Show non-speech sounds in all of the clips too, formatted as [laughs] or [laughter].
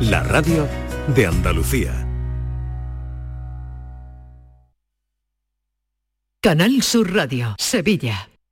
la radio de Andalucía. Canal Sur Radio, Sevilla.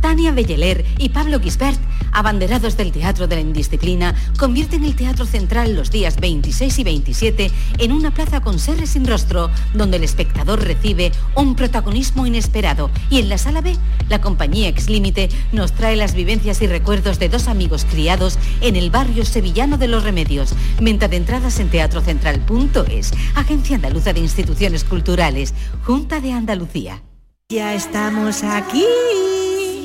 Tania Belleler y Pablo Gisbert, abanderados del Teatro de la Indisciplina, convierten el Teatro Central los días 26 y 27 en una plaza con seres sin rostro, donde el espectador recibe un protagonismo inesperado. Y en la sala B, la compañía Ex Límite nos trae las vivencias y recuerdos de dos amigos criados en el barrio sevillano de Los Remedios. Venta de entradas en teatrocentral.es, Agencia Andaluza de Instituciones Culturales, Junta de Andalucía. Ya estamos aquí.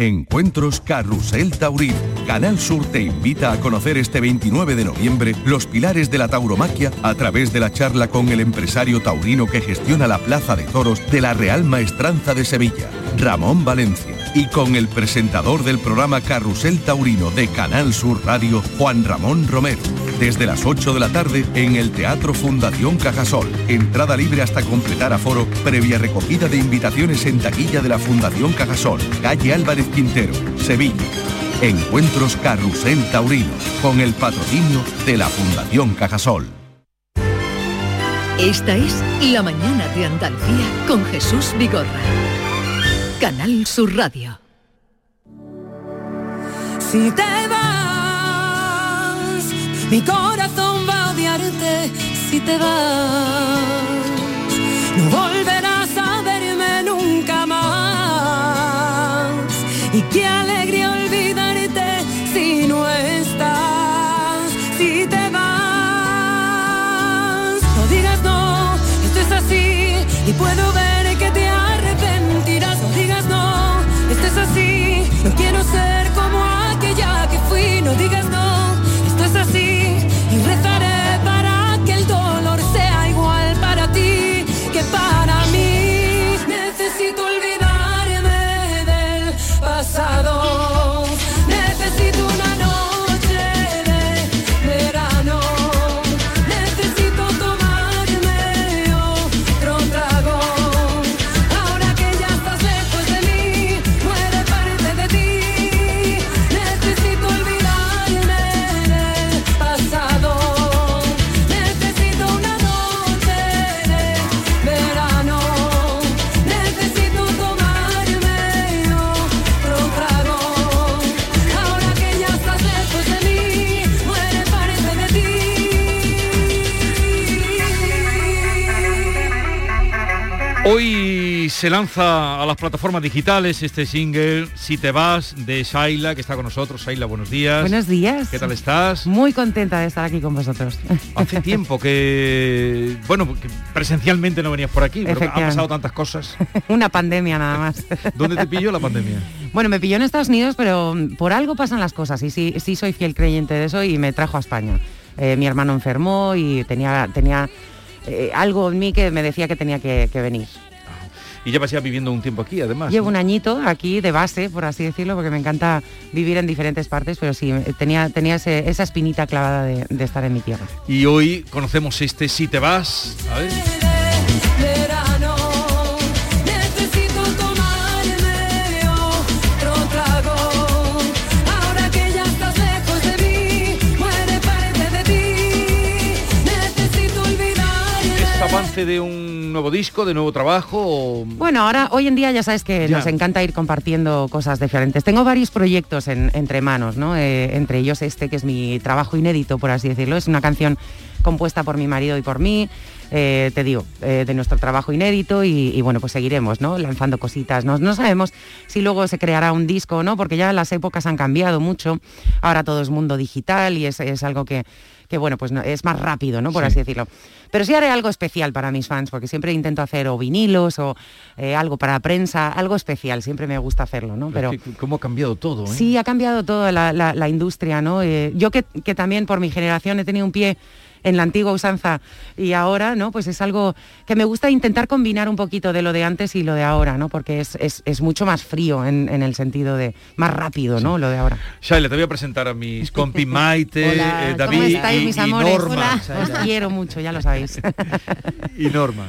Encuentros Carrusel Taurino. Canal Sur te invita a conocer este 29 de noviembre los pilares de la tauromaquia a través de la charla con el empresario taurino que gestiona la Plaza de Toros de la Real Maestranza de Sevilla, Ramón Valencia, y con el presentador del programa Carrusel Taurino de Canal Sur Radio, Juan Ramón Romero. Desde las 8 de la tarde en el Teatro Fundación Cajasol. Entrada libre hasta completar aforo, previa recogida de invitaciones en taquilla de la Fundación Cajasol, calle Álvarez Quintero, Sevilla. Encuentros Carrusel Taurino, con el patrocinio de la Fundación Cajasol. Esta es La Mañana de Andalucía con Jesús Vigorra. Canal Sur Radio. Si te mi corazón va a odiarte. Si te vas, no volverás a verme nunca más. Y qué alegría olvidarte si no estás. Si te vas, no digas no, esto es así. Y puedo Hoy se lanza a las plataformas digitales este single Si te vas de Shaila, que está con nosotros. Shaila, buenos días. Buenos días. ¿Qué tal estás? Muy contenta de estar aquí con vosotros. [laughs] Hace tiempo que, bueno, que presencialmente no venías por aquí, pero han pasado tantas cosas. [laughs] Una pandemia nada más. [laughs] ¿Dónde te pilló la pandemia? Bueno, me pilló en Estados Unidos, pero por algo pasan las cosas y sí, sí soy fiel creyente de eso y me trajo a España. Eh, mi hermano enfermó y tenía, tenía eh, algo en mí que me decía que tenía que, que venir. Y llevas ya viviendo un tiempo aquí, además. Llevo ¿no? un añito aquí de base, por así decirlo, porque me encanta vivir en diferentes partes, pero sí, tenía, tenía ese- esa espinita clavada de, de estar en mi tierra. Y hoy conocemos este Si te vas. A ver. Avance de un nuevo disco, de nuevo trabajo? o- Bueno, ahora, hoy en día ya sabes que Ya. nos encanta ir compartiendo cosas diferentes. Tengo varios proyectos en- entre manos, ¿no? Eh, entre ellos este, que es mi trabajo inédito, por así decirlo. Es una canción compuesta por mi marido y por mí, eh, te digo, eh, de nuestro trabajo inédito y, y bueno, pues seguiremos, ¿no? Lanzando cositas. No, no sabemos si luego se creará un disco o no, porque ya las épocas han cambiado mucho. Ahora todo es mundo digital y es, es algo que, que bueno, pues no, es más rápido, ¿no? Por así decirlo. Pero sí haré algo especial para mis fans, porque siempre intento hacer o vinilos o eh, algo para prensa, algo especial, siempre me gusta hacerlo, ¿no? Pero, ¿Cómo ha cambiado todo? ¿eh? Sí, ha cambiado toda la, industria, ¿no? Eh, yo que, que también por mi generación he tenido un pie en la antigua usanza y ahora, ¿no? Pues es algo que me gusta intentar combinar un poquito de lo de antes y lo de ahora, ¿no? Porque es, mucho más frío en, el sentido de más rápido, ¿no? Lo de ahora. Shaila, te voy a presentar a mis compi [laughs] Maite, eh, David y, mis amores? Norma. Os quiero mucho, ya lo sabéis. [laughs] y Norma.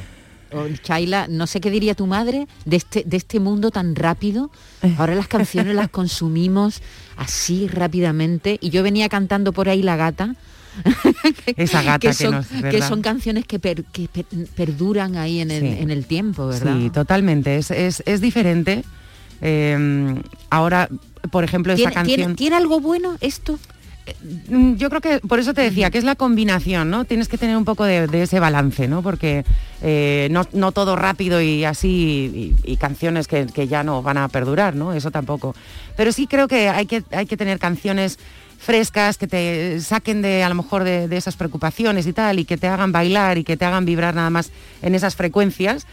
Oh, Shaila, no sé qué diría tu madre de este, de este mundo tan rápido. Ahora las canciones las consumimos así rápidamente. Y yo venía cantando por ahí la gata [laughs] Esa gata que, son, que, son canciones que, perduran ahí en el, tiempo, ¿verdad? Sí, totalmente. Es, diferente. Em, ahora, por ejemplo, esta canción... ¿tiene, algo bueno esto? Mm, yo creo que por eso te decía que es la combinación, ¿no? Tienes que tener un poco de, ese balance, ¿no? Porque eh, no, todo rápido y así y, canciones que, que, ya no van a perdurar, ¿no? Eso tampoco. Pero sí creo que hay que, hay que tener canciones frescas, que te saquen de a lo mejor de, esas preocupaciones y tal, y que te hagan bailar y que te hagan vibrar nada más en esas frecuencias.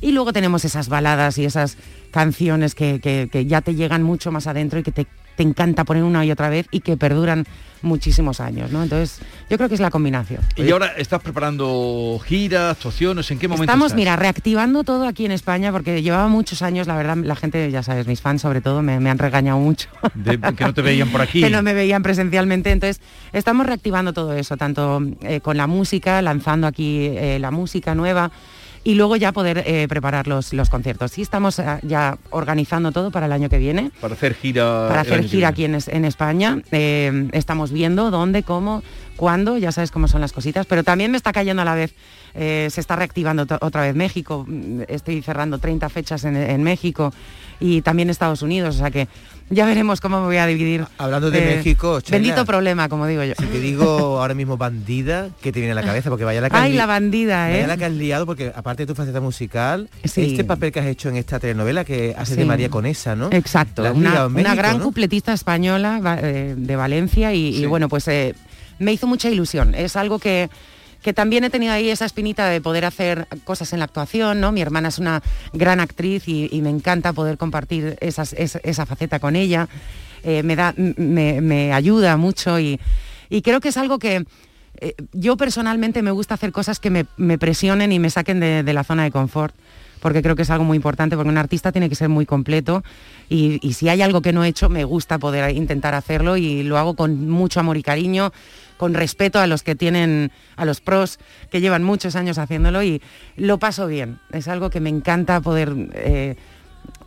Y luego tenemos esas baladas y esas canciones que, ya te llegan mucho más adentro y que te, te encanta poner una y otra vez y que perduran muchísimos años, ¿no? Entonces, yo creo que es la combinación. ¿Y ahora estás preparando giras, actuaciones? ¿En qué momento Estamos, mira, reactivando todo aquí en España porque llevaba muchos años, la verdad, la gente, ya sabes, mis fans sobre todo, me, han regañado mucho. que no te veían por aquí. [laughs] que no me veían presencialmente. Entonces, estamos reactivando todo eso, tanto eh, con la música, lanzando aquí eh, la música nueva, y luego ya poder eh, preparar los, los conciertos. Sí estamos eh, ya organizando todo para el año que viene. Para hacer gira. Para hacer gira aquí en, en España. Eh, estamos viendo dónde, cómo, cuándo, ya sabes cómo son las cositas, pero también me está cayendo a la vez. se está reactivando otra vez México, estoy cerrando 30 fechas en, en México y también Estados Unidos, o sea que ya veremos cómo me voy a dividir. Hablando de eh, México, bendito problema, como digo yo. Si te digo ahora mismo bandida, ¿qué te viene a la cabeza? Porque vaya la que Ay, la bandida, ¿eh? Vaya la que has liado, porque aparte de tu faceta musical, este papel que has hecho en esta telenovela que hace de María Conesa, ¿no? Exacto, una, gran cupletista española eh, de Valencia y, bueno, pues eh, me hizo mucha ilusión. Es algo que que también he tenido ahí esa espinita de poder hacer cosas en la actuación, ¿no? Mi hermana es una gran actriz y, me encanta poder compartir esa, faceta con ella. Eh, me, da, me, ayuda mucho y, creo que es algo que eh, yo personalmente me gusta hacer cosas que me, presionen y me saquen de, la zona de confort porque creo que es algo muy importante, porque un artista tiene que ser muy completo y, y, si hay algo que no he hecho, me gusta poder intentar hacerlo y lo hago con mucho amor y cariño con respeto a los que tienen, a los pros que llevan muchos años haciéndolo y lo paso bien. Es algo que me encanta poder eh,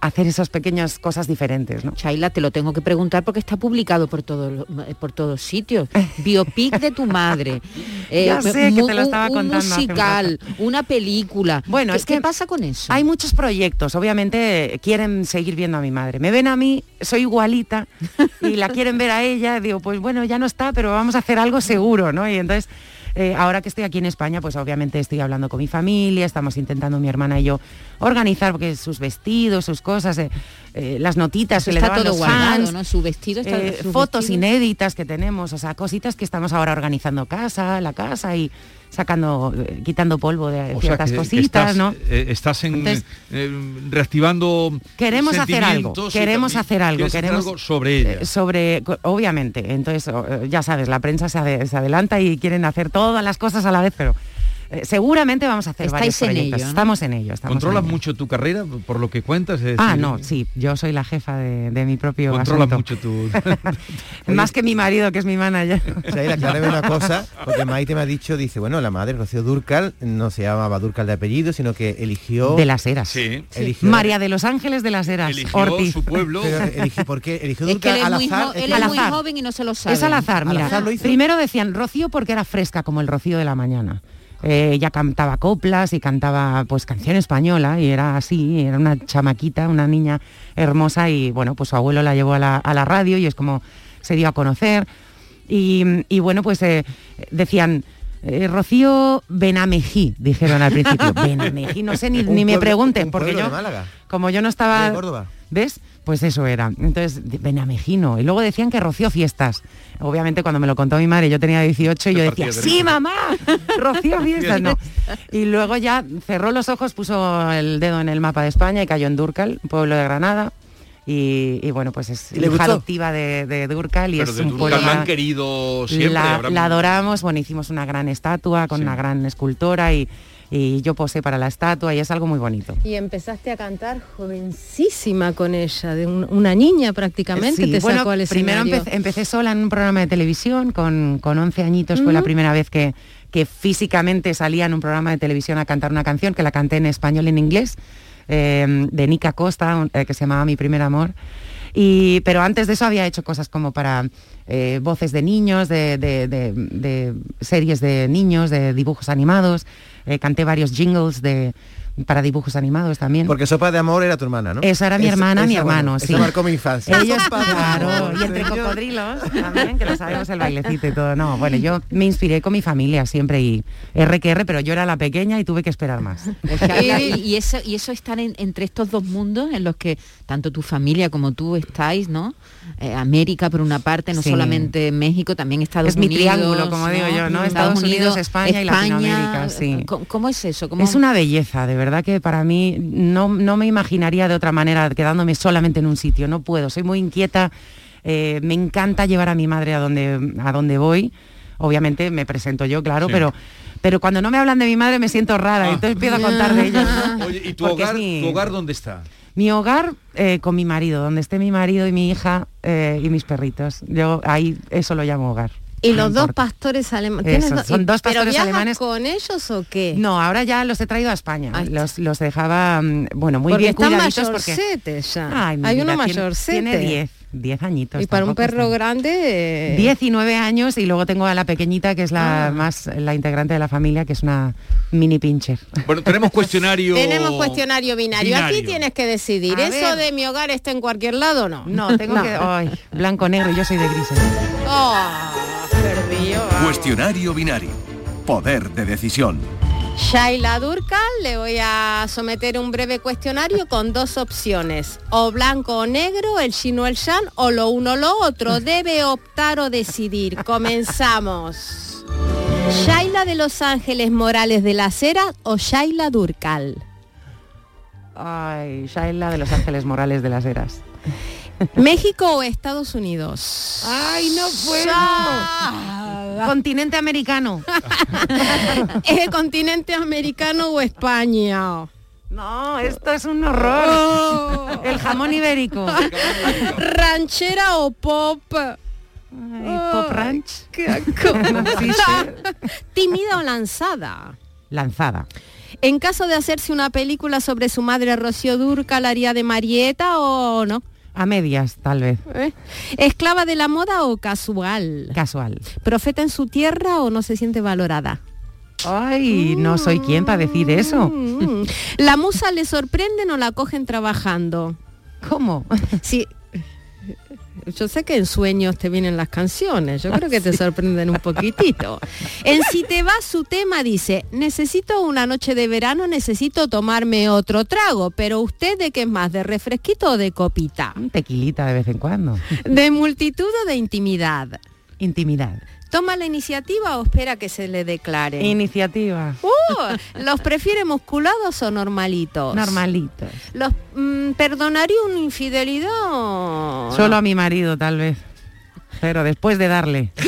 hacer esas pequeñas cosas diferentes. ¿no? Shaila, te lo tengo que preguntar porque está publicado por, todo, por todos sitios. Biopic de tu madre. [laughs] Eh, ya sé que te lo estaba un musical, una película. Bueno, es que ¿qué pasa con eso? Hay muchos proyectos, obviamente quieren seguir viendo a mi madre. Me ven a mí, soy igualita y la quieren ver a ella, digo, pues bueno, ya no está, pero vamos a hacer algo seguro, ¿no? Y entonces eh, ahora que estoy aquí en España, pues obviamente estoy hablando con mi familia, estamos intentando mi hermana y yo organizar porque sus vestidos, sus cosas, eh, eh, las notitas que le daban todo los fans, ¿no? Su vestido está, fotos inéditas que tenemos, o sea, cositas que estamos ahora organizando casa, la casa y sacando, eh, quitando polvo de ciertas cositas, ¿no? Eh, estás en, eh, reactivando. Queremos hacer algo, queremos hacer algo, queremos algo sobre ella. sobre, obviamente. Entonces, ya sabes, la prensa se, se adelanta y quieren hacer todas las cosas a la vez, pero eh, seguramente vamos a hacer varios proyectos. Estamos en ello. ¿Controlas mucho tu carrera por lo que cuentas? ah, no, sí. Yo soy la jefa de, mi propio Controlas mucho tu... [laughs] Más que mi marido, que es mi manager. O sea, aclárame una cosa, porque Maite me ha dicho, dice, bueno, la madre, Rocío Durcal, no se llamaba Durcal de apellido, sino que eligió... De las Heras. Sí. María de los Ángeles de las Heras, eligió su pueblo. ¿Por qué? Eligió Durcal al azar. él es muy joven y no se lo sabe. Es al azar, mira. Primero decían Rocío porque era fresca, como el Rocío de la mañana. Eh, ella cantaba coplas y cantaba pues canción española y era así, era una chamaquita, una niña hermosa y bueno, pues su abuelo la llevó a la, radio y es como se dio a conocer. Y, bueno, pues eh, decían, eh, Rocío Benamejí, dijeron al principio. [laughs] Benamejí, no sé, ni, me pregunten, porque yo, como yo no estaba... ¿Ves? Pues eso era. Entonces, Benamejino. Y luego decían que Rocío Fiestas. Obviamente cuando me lo contó mi madre, yo tenía 18 y yo decía, partía de sí, mamá, [laughs] Rocío Fiestas. No. Y luego ya cerró los ojos, puso el dedo en el mapa de España y cayó en Durcal, un pueblo de Granada. Y, y bueno, pues es ¿Y le hija adoptiva de, de Durcal y Pero es de un pueblo la han querido siempre. la, habrán- la adoramos, bueno, hicimos una gran estatua con Sí. una gran escultora y, y yo posé para la estatua y es algo muy bonito. Y empezaste a cantar jovencísima con ella, de un- una niña prácticamente, Sí, te bueno, sacó al primero escenario. empecé, empecé sola en un programa de televisión con, con 11 añitos, fue la primera vez que, que físicamente salía en un programa de televisión a cantar una canción, que la canté en español y en inglés, eh, de Nica Costa, eh, que se llamaba Mi primer amor. Y, pero antes de eso había hecho cosas como para eh, voces de niños, de, de- de- de series de niños, de dibujos animados. Eh, canté varios jingles de, para dibujos animados también. Porque Sopa de Amor era tu hermana, ¿no? Esa era mi hermana, mi esa, bueno, hermano, Eso sí. marcó mi infancia. Ellos, claro, y entre señor. cocodrilos también, que lo sabemos el bailecito y todo. No, bueno, yo [laughs] me inspiré con mi familia siempre y R que R, pero yo era la pequeña y tuve que esperar más. [laughs] Es que habla- y, y eso y eso están en- entre estos dos mundos en los que tanto tu familia como tú estáis, ¿no? Eh, América por una parte, no Sí. solamente México, también Estados Es mi Unidos. triángulo, como digo yo, ¿no? Estados Unidos, España y Latinoamérica, sí. ¿Cómo, cómo es eso? ¿Cómo- Es una belleza, de verdad que para mí no, no me imaginaría de otra manera quedándome solamente en un sitio, no puedo, soy muy inquieta, eh, me encanta llevar a mi madre a donde, a donde voy, obviamente me presento yo, claro, Sí. pero, pero cuando no me hablan de mi madre me siento rara, Ah. entonces empiezo a contar de [laughs] ellos. ¿no? Oye, ¿y tu Porque hogar, mi- tu hogar dónde está? Mi hogar eh, con mi marido, donde esté mi marido y mi hija eh, y mis perritos. Yo ahí eso lo llamo hogar. Y No los dos pastores alemanes. Eso, ¿Tienes do- son dos ¿Pero pastores alemanes. con ellos o qué? No, ahora ya los he traído a España. Los, los dejaba, mm, bueno, muy porque bien cuidaditos porque... ya. Ay, Hay uno vida, tiene- mayorcete. Tiene 10, 10 añitos. Y para un perro grande... eh, 19 años y luego tengo a la pequeñita que es la Ah. más la integrante de la familia que es una mini pincher. Bueno, tenemos cuestionario. [laughs] Tenemos cuestionario binario. Aquí tienes que decidir. A ¿Eso ver. de mi hogar está en cualquier lado o no? No, tengo que ay, blanco negro y yo soy de grises. Oh, perdió. Cuestionario binario. Poder de decisión. Shaila Durcal, le voy a someter un breve cuestionario con dos opciones. O blanco o negro, el chino el shan, o lo uno o lo otro. Debe optar o decidir. Comenzamos. Shaila de Los Ángeles Morales de la Cera o Shaila Durcal. Ay, Shaila de Los Ángeles Morales de las Heras. [laughs] ¿México o Estados Unidos? Ay, no puedo. [laughs] Continente americano. [laughs] ¿Es continente americano o España? No, esto es un horror. Oh. El jamón ibérico. ¿Ranchera o pop? Ay, pop ranch. Qué. ¿Tímida o lanzada? Lanzada. En caso de hacerse una película sobre su madre Rocío Durcal, ¿la haría de Marieta o no? A medias, tal vez. ¿Eh? ¿Esclava de la moda o casual? Casual. ¿Profeta en su tierra o no se siente valorada? Ay, no soy quien para decir eso. Mm. ¿La musa le sorprende o la cogen trabajando? ¿Cómo? Sí. Yo sé que en sueños te vienen las canciones, yo creo que te sorprenden un poquitito. En Si te va su tema dice, necesito una noche de verano, necesito tomarme otro trago, pero usted de qué es más, de refresquito o de copita, Un tequilita de vez en cuando. de multitud o de intimidad. Intimidad. ¿Toma la iniciativa o espera que se le declare? Iniciativa. Uh, ¿Los prefiere musculados o normalitos? Normalitos. ¿Los mm, perdonaría una infidelidad? Solo no? a mi marido, tal vez. Pero después de darle. [laughs]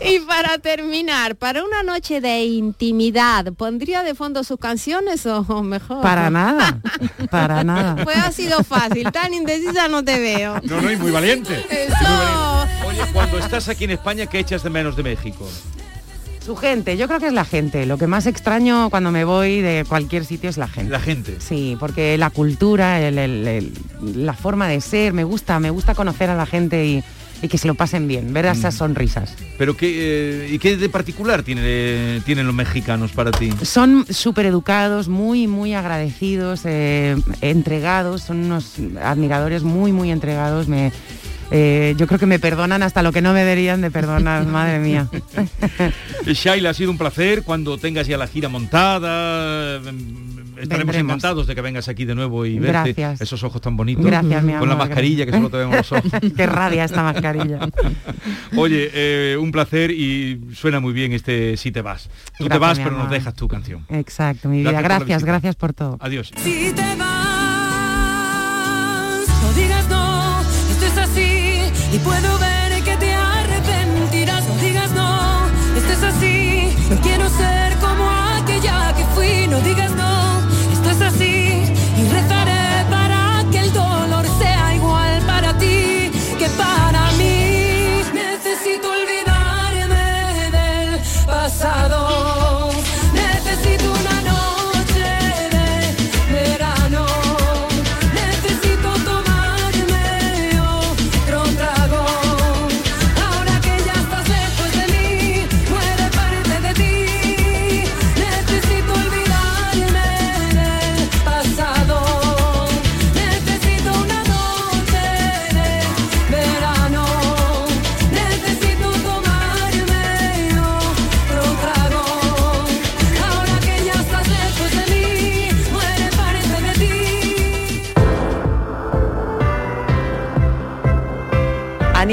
Y para terminar, para una noche de intimidad, ¿pondría de fondo sus canciones o mejor? Para nada. Para [laughs] nada. Pues ha sido fácil, tan indecisa no te veo. No, no, y muy valiente. Eso. Oye, cuando estás aquí en España, ¿qué echas de menos de México? Su gente, yo creo que es la gente. Lo que más extraño cuando me voy de cualquier sitio es la gente. La gente. Sí, porque la cultura, el- el- el- la forma de ser, me gusta, me gusta conocer a la gente y, y que se lo pasen bien, ver esas sonrisas. Pero qué, eh, ¿y qué de particular tiene, tienen los mexicanos para ti? Son súper educados, muy, muy agradecidos, eh, entregados, son unos admiradores muy, muy entregados. Me, eh, yo creo que me perdonan hasta lo que no me deberían de perdonar, [laughs] madre mía. Shaila, ha sido un placer cuando tengas ya la gira montada. mm, Estaremos Vendremos. encantados de que vengas aquí de nuevo y verte Gracias. esos ojos tan bonitos. Gracias, mi Con la mascarilla que solo te vemos los ojos. [laughs] Qué rabia esta mascarilla. [laughs] Oye, eh, un placer y suena muy bien este Si te vas. Tú te vas, pero nos dejas tu canción. Exacto, mi vida. Gracias Gracias, por todo. Adiós. Si te vas,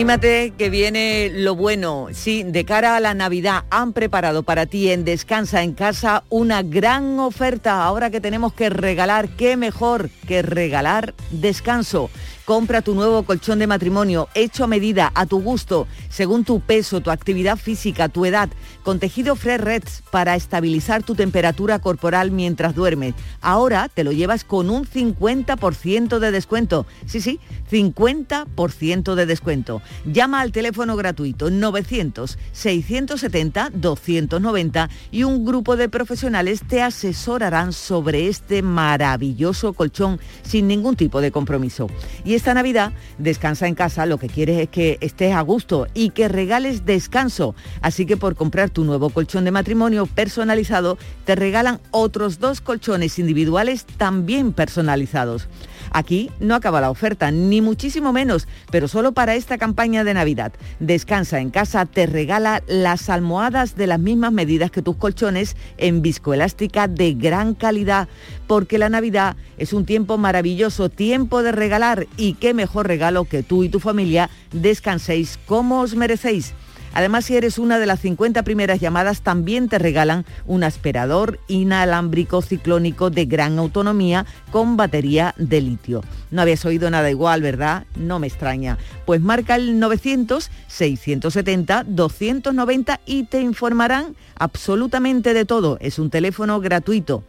Anímate que viene lo bueno. Sí, de cara a la Navidad han preparado para ti en Descansa en Casa una gran oferta. Ahora que tenemos que regalar, qué mejor que regalar descanso. Compra tu nuevo colchón de matrimonio hecho a medida, a tu gusto, según tu peso, tu actividad física, tu edad, con tejido Fresh Reds para estabilizar tu temperatura corporal mientras duermes. Ahora te lo llevas con un 50% de descuento. Sí, sí, 50% de descuento. Llama al teléfono gratuito 900-670-290 y un grupo de profesionales te asesorarán sobre este maravilloso colchón sin ningún tipo de compromiso. Esta Navidad, descansa en casa, lo que quieres es que estés a gusto y que regales descanso. Así que por comprar tu nuevo colchón de matrimonio personalizado, te regalan otros dos colchones individuales también personalizados. Aquí no acaba la oferta, ni muchísimo menos, pero solo para esta campaña de Navidad. Descansa en casa te regala las almohadas de las mismas medidas que tus colchones en viscoelástica de gran calidad, porque la Navidad es un tiempo maravilloso, tiempo de regalar y qué mejor regalo que tú y tu familia descanséis como os merecéis. Además, si eres una de las 50 primeras llamadas, también te regalan un aspirador inalámbrico ciclónico de gran autonomía con batería de litio. No habías oído nada igual, ¿verdad? No me extraña. Pues marca el 900-670-290 y te informarán absolutamente de todo. Es un teléfono gratuito.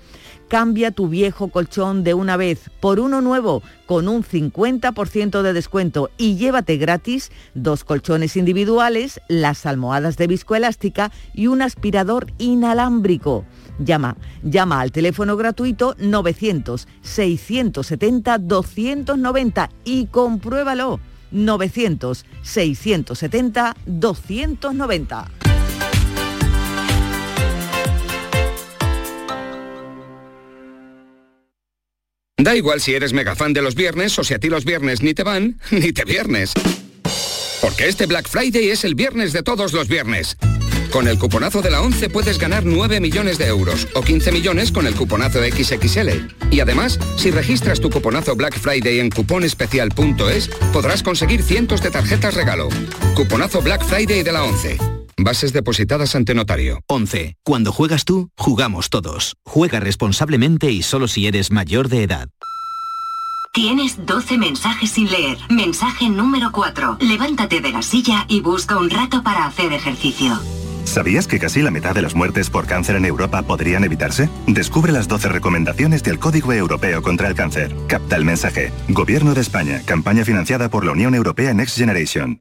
Cambia tu viejo colchón de una vez por uno nuevo con un 50% de descuento y llévate gratis dos colchones individuales, las almohadas de viscoelástica y un aspirador inalámbrico. Llama, llama al teléfono gratuito 900-670-290 y compruébalo. 900-670-290. Da igual si eres mega fan de los viernes o si a ti los viernes ni te van, [laughs] ni te viernes. Porque este Black Friday es el viernes de todos los viernes. Con el cuponazo de la 11 puedes ganar 9 millones de euros o 15 millones con el cuponazo XXL. Y además, si registras tu cuponazo Black Friday en cuponespecial.es, podrás conseguir cientos de tarjetas regalo. Cuponazo Black Friday de la 11. Bases depositadas ante notario. 11. Cuando juegas tú, jugamos todos. Juega responsablemente y solo si eres mayor de edad. Tienes 12 mensajes sin leer. Mensaje número 4. Levántate de la silla y busca un rato para hacer ejercicio. ¿Sabías que casi la mitad de las muertes por cáncer en Europa podrían evitarse? Descubre las 12 recomendaciones del Código Europeo contra el Cáncer. Capta el mensaje. Gobierno de España. Campaña financiada por la Unión Europea Next Generation.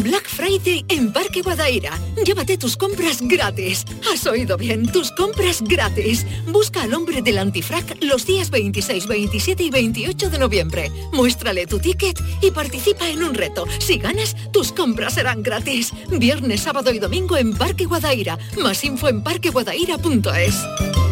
Black Friday en Parque Guadaira. Llévate tus compras gratis. Has oído bien, tus compras gratis. Busca al hombre del antifrac los días 26, 27 y 28 de noviembre. Muéstrale tu ticket y participa en un reto. Si ganas, tus compras serán gratis. Viernes, sábado y domingo en Parque Guadaira. Más info en parqueguadaira.es.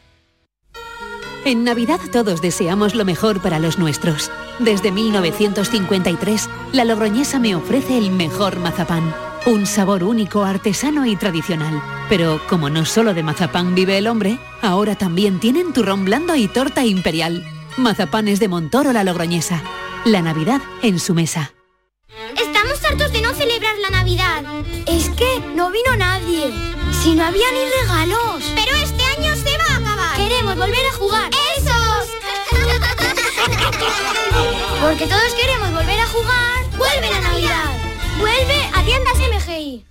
En Navidad todos deseamos lo mejor para los nuestros. Desde 1953, la Logroñesa me ofrece el mejor mazapán. Un sabor único, artesano y tradicional. Pero como no solo de mazapán vive el hombre, ahora también tienen turrón blando y torta imperial. Mazapanes de Montoro la Logroñesa. La Navidad en su mesa. Estamos hartos de no celebrar la Navidad. Es que no vino nadie. Si no había ni regalos. Queremos volver a jugar. ¡Esos! Porque todos queremos volver a jugar. ¡Vuelve la Navidad! ¡Vuelve a tiendas MGI!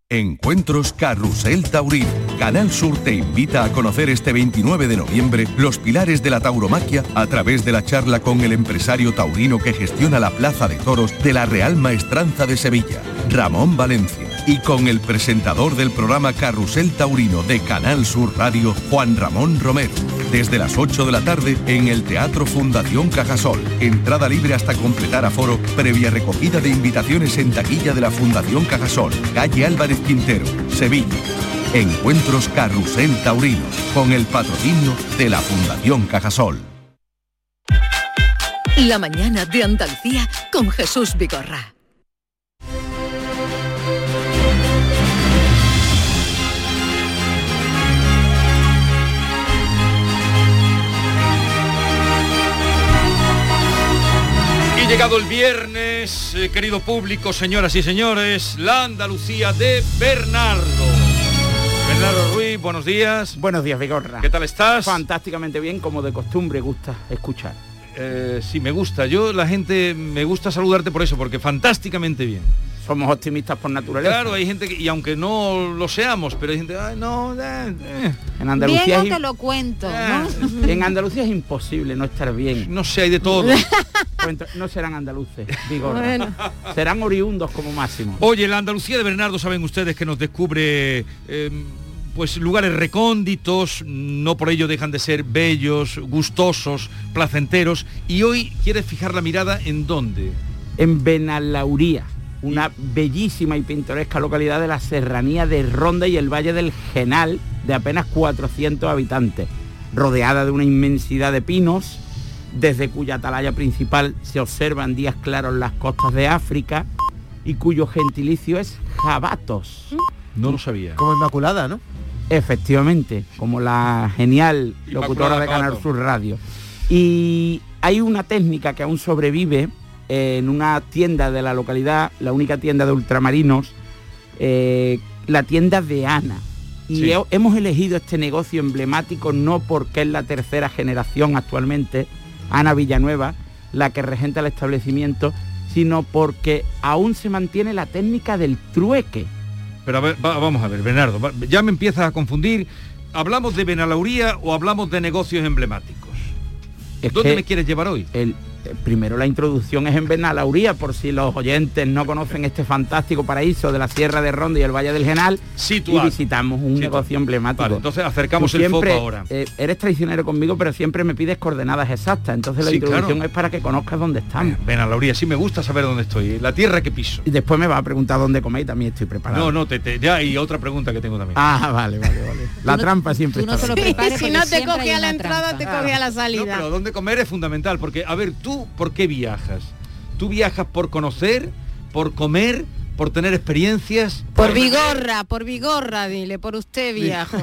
Encuentros Carrusel Taurino. Canal Sur te invita a conocer este 29 de noviembre los pilares de la tauromaquia a través de la charla con el empresario taurino que gestiona la Plaza de Toros de la Real Maestranza de Sevilla, Ramón Valencia. Y con el presentador del programa Carrusel Taurino de Canal Sur Radio, Juan Ramón Romero. Desde las 8 de la tarde en el Teatro Fundación Cajasol. Entrada libre hasta completar aforo, previa recogida de invitaciones en taquilla de la Fundación Cajasol, calle Álvarez Quintero, Sevilla. Encuentros Carrusel Taurino, con el patrocinio de la Fundación Cajasol. La mañana de Andalucía con Jesús Vigorra. Llegado el viernes, eh, querido público, señoras y señores, la Andalucía de Bernardo. Bernardo Ruiz, buenos días. Buenos días, Vigorra. ¿Qué tal estás? Fantásticamente bien, como de costumbre gusta escuchar. Eh, sí, me gusta. Yo, la gente, me gusta saludarte por eso, porque fantásticamente bien. Somos optimistas por naturaleza. Claro, hay gente que, y aunque no lo seamos, pero hay gente, ay, no, eh, eh". En Andalucía Bien es no te lo cuento, Ah. ¿no? En Andalucía es imposible no estar bien. No sé, hay de todo. No serán andaluces, digo. Bueno. Serán oriundos como máximo. Oye, la Andalucía de Bernardo saben ustedes que nos descubre eh, pues lugares recónditos, no por ello dejan de ser bellos, gustosos, placenteros. Y hoy quiere fijar la mirada en dónde. en Benalauría, una bellísima y pintoresca localidad de la serranía de Ronda y el Valle del Genal, de apenas 400 habitantes, rodeada de una inmensidad de pinos, desde cuya atalaya principal se observan días claros las costas de África y cuyo gentilicio es jabatos. No lo sabía. Como Inmaculada, ¿no? Efectivamente, como la genial locutora de Canal. Sur Radio. Y hay una técnica que aún sobrevive en una tienda de la localidad, la única tienda de ultramarinos, eh, la tienda de Ana. Y Sí. he- hemos elegido este negocio emblemático no porque es la tercera generación actualmente, Ana Villanueva, la que regenta el establecimiento, sino porque aún se mantiene la técnica del trueque. Pero a ver, va- vamos a ver, Bernardo, ya me empiezas a confundir. ¿Hablamos de Benalauría o hablamos de negocios emblemáticos? Es ¿Dónde me quieres llevar hoy? el- primero la introducción es en Benalauría, por si los oyentes no conocen este fantástico paraíso de la Sierra de Ronda y el Valle del Genal. Situado. Y visitamos un Situado. negocio emblemático. Vale, entonces acercamos Tú el siempre, foco ahora. eh, eres traicionero conmigo, pero siempre me pides coordenadas exactas. Entonces la Sí, introducción claro. es para que conozcas dónde estamos. Benalauría, sí me gusta saber dónde estoy, la tierra que piso. Y después me va a preguntar dónde coméis, también estoy preparado. No, no, te, te- ya hay otra pregunta que tengo también. Ah, vale, vale, vale. [laughs] La trampa siempre tú no te lo [laughs] si no te hay a la entrada, trampa. te coge a la No, salida. pero dónde comer es fundamental, porque, a ver, tú, ¿por qué viajas? ¿Tú viajas por conocer, por comer, por tener experiencias? Por Vigorra, por Vigorra, dile, por usted viajo.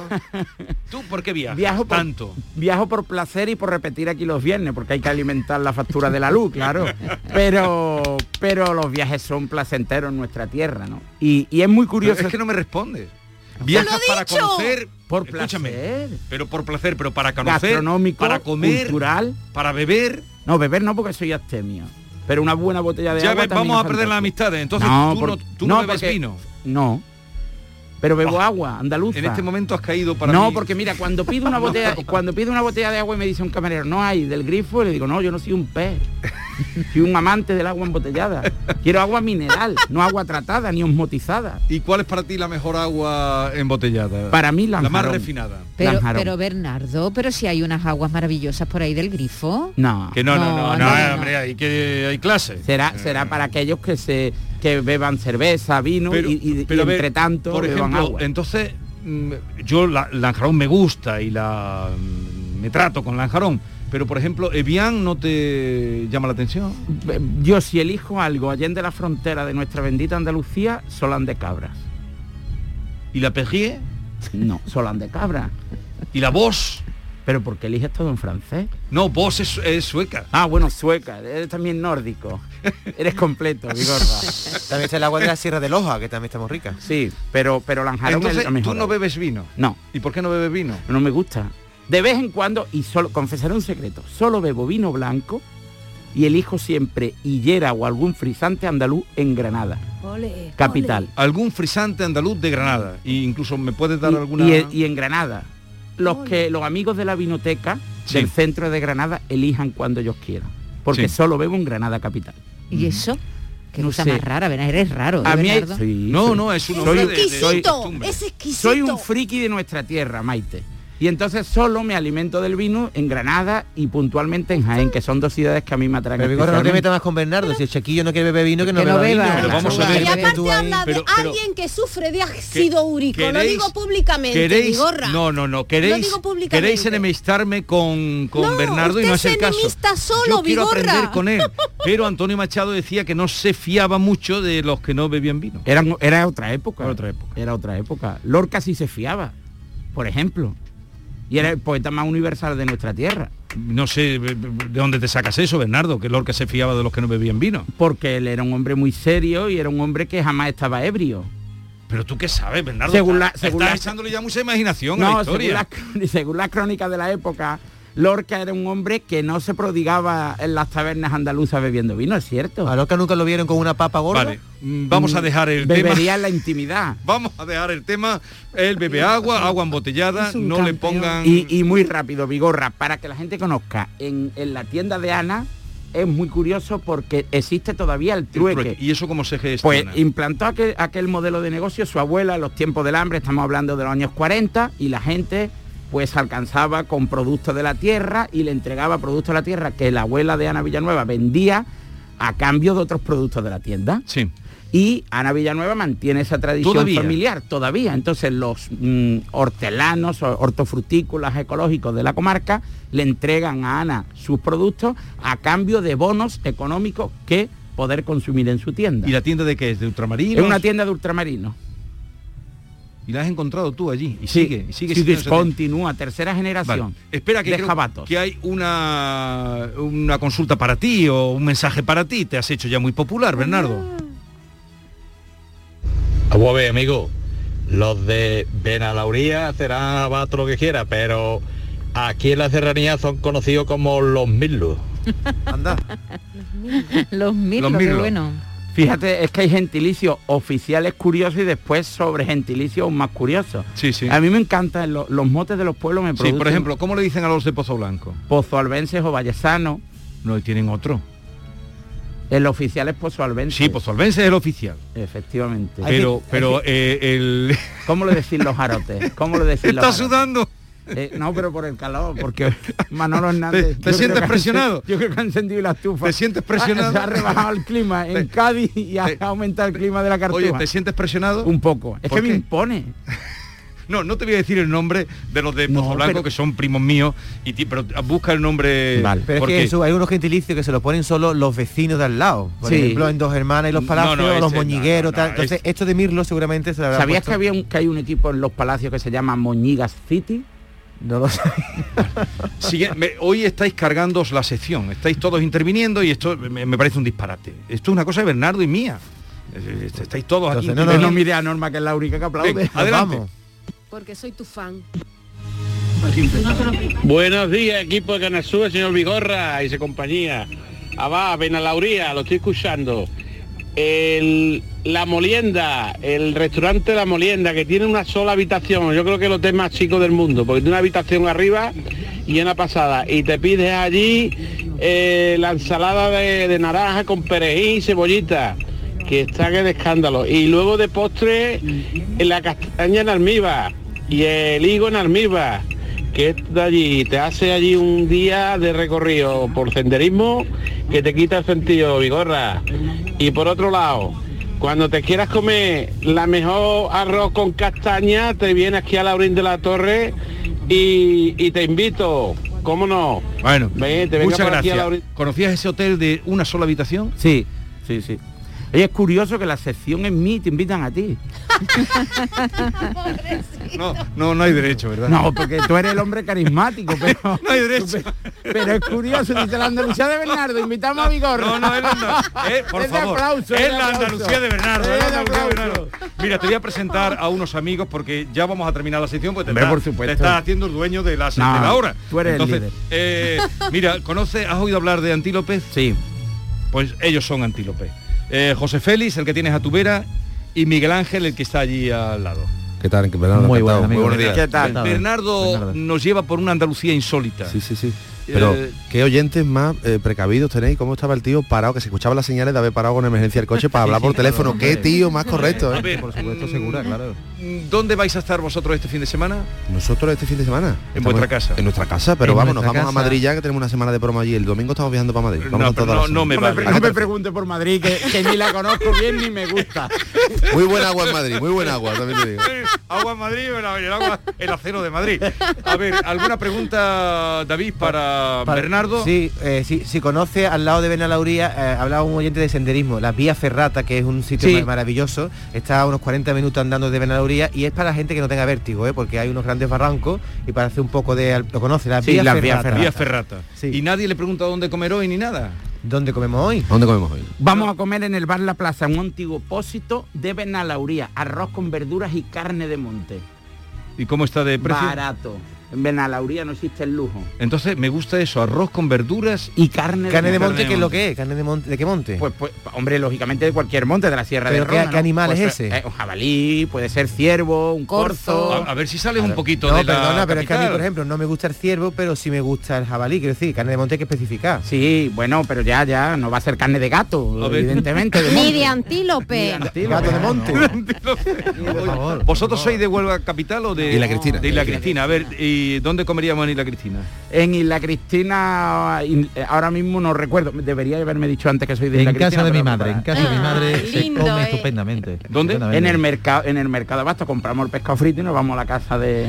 [laughs] ¿Tú por qué viajas? Viajo por, tanto. viajo por placer y por repetir aquí los viernes, porque hay que alimentar la factura de la luz, claro. [laughs] Pero, pero los viajes son placenteros en nuestra tierra, ¿no? Y, y es muy curioso. es que no me responde. Viajas para dicho! conocer, Por escúchame, placer. pero por placer, pero para conocer, para comer, cultural. para beber. No, beber no porque soy astemio. Pero una buena botella de Ya agua también vamos a perder las amistades. Entonces No, tú, por- no, tú no no, bebes porque- vino. No. Pero bebo agua, andaluza. En este momento has caído para no, mí. porque mira, cuando pido una botella, [laughs] cuando pido una botella de agua y me dice un camarero, no hay del grifo, le digo, no, yo no soy un pez. [laughs] Soy un amante del agua embotellada. Quiero agua mineral, no agua tratada ni osmotizada. ¿Y cuál es para ti la mejor agua embotellada? Para mí la más refinada. Pero, Lanjarón. pero Bernardo, pero si hay unas aguas maravillosas por ahí del grifo. No. Que no, no, no, No, no, no, no. hombre, hay que hay clase. Será, será para aquellos que se que beban cerveza, vino Pero- y, y- y pero a ver, entre tanto por beban ejemplo, agua. entonces mm, yo la Lanjarón me gusta y la mm, me trato con Lanjarón, pero por ejemplo, Evian no te llama la atención. Yo si elijo algo allende la frontera de nuestra bendita Andalucía, Solán de Cabras. ¿Y la Perrier? No, Solán de Cabras. ¿Y la Bosch? Pero porque eliges todo en francés. No, Bosch es, es sueca. Ah, bueno, sueca, eres también nórdico. Eres completo, Vigorra. [laughs] También está el agua de la Sierra de Loja, que también está muy rica. Sí, pero pero Lanjarón Entonces, es la mejor tú no bebes vino. No, ¿Y por qué no bebes vino? no me gusta. De vez en cuando, y solo confesaré un secreto, solo bebo vino blanco y elijo siempre hillera o algún frisante andaluz en Granada, capital. Algún frisante andaluz de Granada. E incluso me puedes dar Y- alguna. y, y en Granada. Los que los amigos de la vinoteca Sí. del centro de Granada elijan cuando ellos quieran. Porque Sí. solo bebo en Granada capital. ¿Y eso? Qué No cosa sé. más rara, ¿verdad? Eres raro. A ¿eh, mí sí, No, soy- no, es un soy- de- soy- es exquisito. Soy un friki de nuestra tierra, Maite. Y entonces solo me alimento del vino en Granada y puntualmente en Jaén, que son dos ciudades que a mí me atraen. Pero Vigorra, no te metas más con Bernardo. Si el chiquillo no quiere beber vino, que no Que no beba beba. vino. Pero vamos a ver. Y aparte habla de Pero- pero- alguien que sufre de ácido úrico, lo ¿Queréis- digo públicamente, ¿Queréis? Vigorra. No, no, no. ¿Queréis, queréis enemistarme con, con No, Bernardo y no es el caso. solo, Yo quiero Vigorra. aprender con él. Pero Antonio Machado decía que no se fiaba mucho de los que no bebían vino. Eran- era otra época. Era otra época. Era otra época. Lorca sí se fiaba, por ejemplo. Y era el poeta más universal de nuestra tierra. No sé de dónde te sacas eso, Bernardo, que Lorca se fiaba de los que no bebían vino. Porque él era un hombre muy serio y era un hombre que jamás estaba ebrio. Pero tú qué sabes, Bernardo. Según la- según estás la- echándole ya mucha imaginación a la No, según las [laughs] crónicas según las crónicas de la época, Lorca era un hombre que no se prodigaba en las tabernas andaluzas bebiendo vino, es cierto. A Lorca nunca lo vieron con una papa gorda. Vale, mm, vamos a dejar el tema. Bebería en la intimidad. [laughs] Vamos a dejar el tema. Él bebe agua, agua embotellada, no le pongan. Y, y muy rápido, Vigorra, para que la gente conozca, en, en la tienda de Ana es muy curioso porque existe todavía el trueque. ¿Y eso cómo se Pues gestiona? implantó aquel, aquel modelo de negocio su abuela en los tiempos del hambre, estamos hablando de los años 40, y la gente pues alcanzaba con productos de la tierra y le entregaba productos de la tierra que la abuela de Ana Villanueva vendía a cambio de otros productos de la tienda. Sí. Y Ana Villanueva mantiene esa tradición ¿Todavía? familiar todavía. Entonces los mm, hortelanos o hortofrutícolas ecológicos de la comarca le entregan a Ana sus productos a cambio de bonos económicos que poder consumir en su tienda. ¿Y la tienda de qué es? ¿De ultramarinos? Es una tienda de ultramarinos. Y la has encontrado tú allí. Y Sí, sigue, y sigue esa continúa, tercera generación. Vale. Espera que de creo jabatos. que hay una una consulta para ti o un mensaje para ti. Te has hecho ya muy popular, Bernardo. Vamos a ver, amigo. Los de Benalauría serán abato lo que quiera, pero aquí en la serranía son conocidos como los Milus. Anda. [laughs] Los mil, Los qué mirlos. bueno. Fíjate, es que hay gentilicios oficiales curiosos y después sobre gentilicios aún más curiosos. Sí, sí. A mí me encantan lo- los motes de los pueblos me Sí, producen. por ejemplo, ¿cómo le dicen a los de Pozo Blanco? Pozo Albenses o Vallesano. No, tienen otro. El oficial es Pozo Albense. Sí, Pozo Albense es el oficial. Efectivamente. Pero, pero eh, el... ¿Cómo le decís los jarotes? ¿Cómo le decís [laughs] los Está sudando. Eh, no, pero por el calor, porque Manolo [laughs] Hernández... ¿Te- sientes que han- presionado? [laughs] Yo creo que han encendido la estufa. ¿Te sientes presionado? Ah, Se ha rebajado el clima en [laughs] Cádiz y ha aumentado el clima de la cartuja. Oye, ¿te sientes presionado? Un poco. Es ¿Por que me impone. No, no te voy a decir el nombre de los de Pozo Blanco, pero- que son primos míos, y ti- pero busca el nombre. Pero es porque- que eso, hay unos gentilicios que se lo ponen solo los vecinos de al lado. Por Sí. ejemplo, en Dos Hermanas y Los Palacios, No, no, los ese- moñigueros, no, no, tal. Entonces, esto de Mirlo seguramente se lo habrá ¿Sabías puesto- que había un, que hay un equipo en los palacios que se llama Moñigas City? No lo sé. Sigue- me- hoy estáis cargándoos la sección, estáis todos interviniendo y esto me, me parece un disparate. Esto es una cosa de Bernardo y mía. Estáis todos aquí. Entonces, no, no, interviniendo. mire a Norma, que es la única que aplaude. Venga, adelante. Vamos. Porque soy tu fan. Buenos días, equipo de Canasúa, señor Vigorra y su compañía. Ah, va, Benalauría, lo estoy escuchando. La Molienda, el restaurante La Molienda, que tiene una sola habitación, yo creo que el hotel más chico del mundo, porque tiene una habitación arriba y una pasada. Y te pides allí eh, la ensalada de, naranja con perejil y cebollita, que está que de escándalo. Y luego de postre, la castaña en almíbar y el higo en almíbar que es de allí, te hace allí un día de recorrido por senderismo que te quita el sentido, Vigorra. Y por otro lado, cuando te quieras comer la mejor arroz con castaña, te vienes aquí a Laurín de la Torre y, y te invito, ¿cómo no? Bueno, Ven, te muchas por aquí a gracias. la ¿Conocías ese hotel de una sola habitación? Sí, sí, sí. Es curioso que la sección es mí te invitan a ti. No, no, no hay derecho, ¿verdad? No, porque tú eres el hombre carismático, pero... [laughs] No hay derecho. Pero es curioso, dice la Andalucía de Bernardo, invitamos a Vigorra. No, no, es la, Andal- [laughs] eh, por Es de favor, aplauso, es es de la aplauso. Andalucía de Bernardo. Es la Andalucía de. Bernardo. Mira, te voy a presentar a unos amigos porque ya vamos a terminar la sección, porque te, Hombre, está- por te estás haciendo el dueño de la, No, de la hora. tú eres el líder. eh, mira, ¿conoce, has oído hablar de Antílopez? Sí. Pues ellos son Antílopez. Eh, José Félix, el que tienes a tu vera, y Miguel Ángel, el que está allí al lado. ¿Qué tal? Bernardo? Muy buenos días. ¿Qué tal? Bernardo, Bernardo. nos lleva por una Andalucía insólita. Sí, sí, sí. Pero Eh, qué oyentes más eh, precavidos tenéis, cómo estaba el tío parado, que se escuchaba las señales de haber parado con emergencia el coche para [laughs] hablar por teléfono. qué tío más correcto, A ¿eh? ver, Por supuesto, segura, claro. ¿Dónde vais a estar vosotros este fin de semana? Nosotros este fin de semana. En vuestra casa. En nuestra casa, pero vamos, nos vamos a. Madrid ya, que tenemos una semana de promo allí. El domingo estamos viajando para Madrid. Vamos No, a pero no, me vale. No me pregunte por Madrid, que, que ni la conozco bien ni me gusta. [laughs] Muy buen agua en Madrid, muy buen agua, también te digo. [laughs] agua en Madrid, el agua, el acero de Madrid. A ver, ¿alguna pregunta, David, para, Para- Bernardo? Sí, eh, sí, si conoce al lado de Benalauría, eh, hablaba un oyente de senderismo, la Vía Ferrata, que es un sitio Sí. maravilloso, está a unos 40 minutos andando de Benalauría y es para la gente que no tenga vértigo, ¿eh? porque hay unos grandes barrancos y para hacer un poco de... ¿Lo conoce? La Sí, Vía la Ferrata. Vía Ferrata. Vía Ferrata. Sí. Y nadie le pregunta dónde comer hoy ni nada. ¿Dónde comemos hoy? ¿Dónde comemos hoy? Vamos a comer en el bar La Plaza, un antiguo pósito de Benalauría, arroz con verduras y carne de monte. ¿Y cómo está de precio? Barato. En Benalauría no existe el lujo. Entonces me gusta eso, arroz con verduras y carne Carne de monte, Carne ¿qué es lo que es? ¿Carne de monte? ¿De qué monte? Pues, pues, hombre, lógicamente de cualquier monte de la Sierra ¿Pero de qué- Ronda. qué ¿no? animal Pues, es ese? eh, un jabalí, puede ser ciervo, un corzo. A, a ver si sales un poquito no, de la perdona, pero es que a mí, por ejemplo, no me gusta el ciervo, pero sí me gusta el jabalí. Quiero decir, carne de monte hay que especificar. Sí, bueno, pero ya, ya, no va a ser carne de gato, evidentemente. de Ni de antílope. Gato de monte. ¿Vosotros sois de Huelva Capital o de Isla Cristina. De Isla Cristina. A ver, ¿y dónde comeríamos en Isla Cristina? En Isla Cristina, in- ahora mismo no recuerdo, debería haberme dicho antes que soy de Isla En casa Cristina. de mi pero- madre, en casa de mi madre se come eh. estupendamente. ¿Dónde? Estupendamente. En el mercado, en el mercado abasto compramos el pescado frito y nos vamos a la casa de.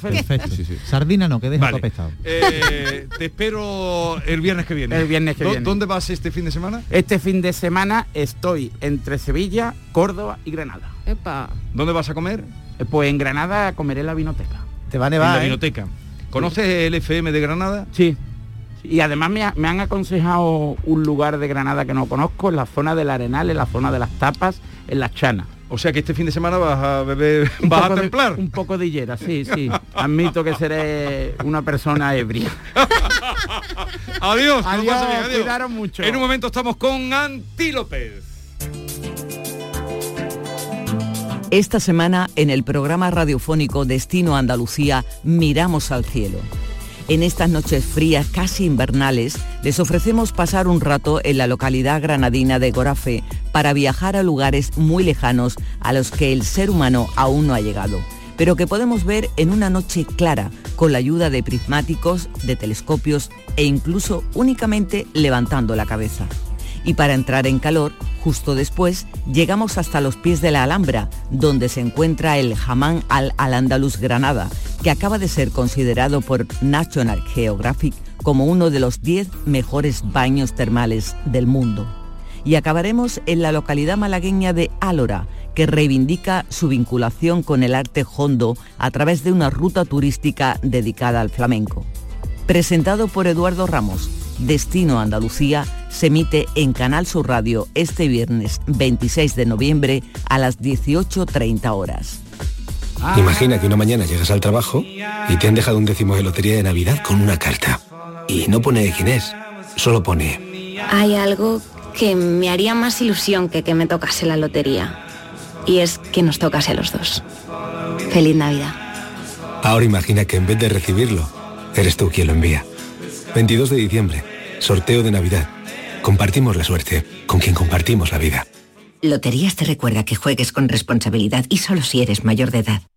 Perfecto. Sardina no, que deja Vale. Eh, te espero el viernes que viene. El viernes que ¿Dó- viene. ¿Dónde vas este fin de semana? Este fin de semana estoy entre Sevilla, Córdoba y Granada. Epa. ¿Dónde vas a comer? Eh, Pues en Granada comeré en la vinoteca. Te va a en la vinoteca. ¿Conoces el FM de Granada? Sí. Y además me, ha- me han aconsejado un lugar de Granada que no conozco, en la zona del Arenal, en la zona de las tapas, en las chanas. O sea que este fin de semana vas a beber, [laughs] Un vas a de- templar. un poco de hiera, sí, sí. Admito que seré una persona ebria. [laughs] Adiós, Adiós, bien, adiós. cuidaros mucho. En un momento estamos con Antílopes. Esta semana en el programa radiofónico Destino Andalucía miramos al cielo. En estas noches frías casi invernales les ofrecemos pasar un rato en la localidad granadina de Gorafe para viajar a lugares muy lejanos a los que el ser humano aún no ha llegado, pero que podemos ver en una noche clara con la ayuda de prismáticos, de telescopios e incluso únicamente levantando la cabeza. Y para entrar en calor, justo después, llegamos hasta los pies de la Alhambra, donde se encuentra el Hamán al-Al-Andalus Granada, que acaba de ser considerado por National Geographic como uno de los 10 mejores baños termales del mundo. Y acabaremos en la localidad malagueña de Álora, que reivindica su vinculación con el arte hondo a través de una ruta turística dedicada al flamenco. Presentado por Eduardo Ramos, Destino Andalucía se emite en Canal Sur Radio este viernes 26 de noviembre a las 18.30 horas. Imagina que una mañana llegas al trabajo y te han dejado un décimo de lotería de Navidad con una carta. Y no pone de quién es, solo pone Hay algo que me haría más ilusión que que me tocase la lotería. Y es que nos tocase a los dos. Feliz Navidad. Ahora imagina que en vez de recibirlo, eres tú quien lo envía. 22 de diciembre, sorteo de Navidad. Compartimos la suerte con quien compartimos la vida. Loterías te recuerda que juegues con responsabilidad y solo si eres mayor de edad.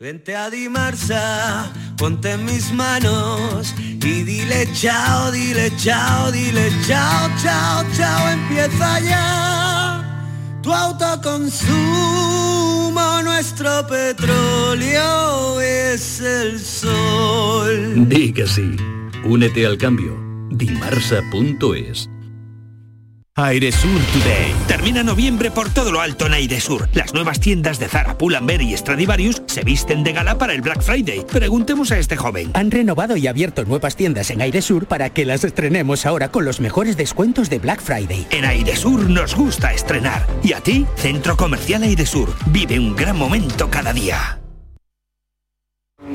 Vente a Dimarsa, ponte en mis manos y dile chao, dile chao, dile chao, chao, chao, empieza ya tu autoconsumo, nuestro petróleo es el sol. Di que sí. Únete al cambio. Dimarsa.es Airesur Today. Termina noviembre por todo lo alto en Airesur. Las nuevas tiendas de Zara, Pull&Bear y Stradivarius se visten de gala para el Black Friday. Preguntemos a este joven. Han renovado y abierto nuevas tiendas en Airesur para que las estrenemos ahora con los mejores descuentos de Black Friday. En Airesur nos gusta estrenar. ¿Y a ti? Centro Comercial Airesur. Vive un gran momento cada día.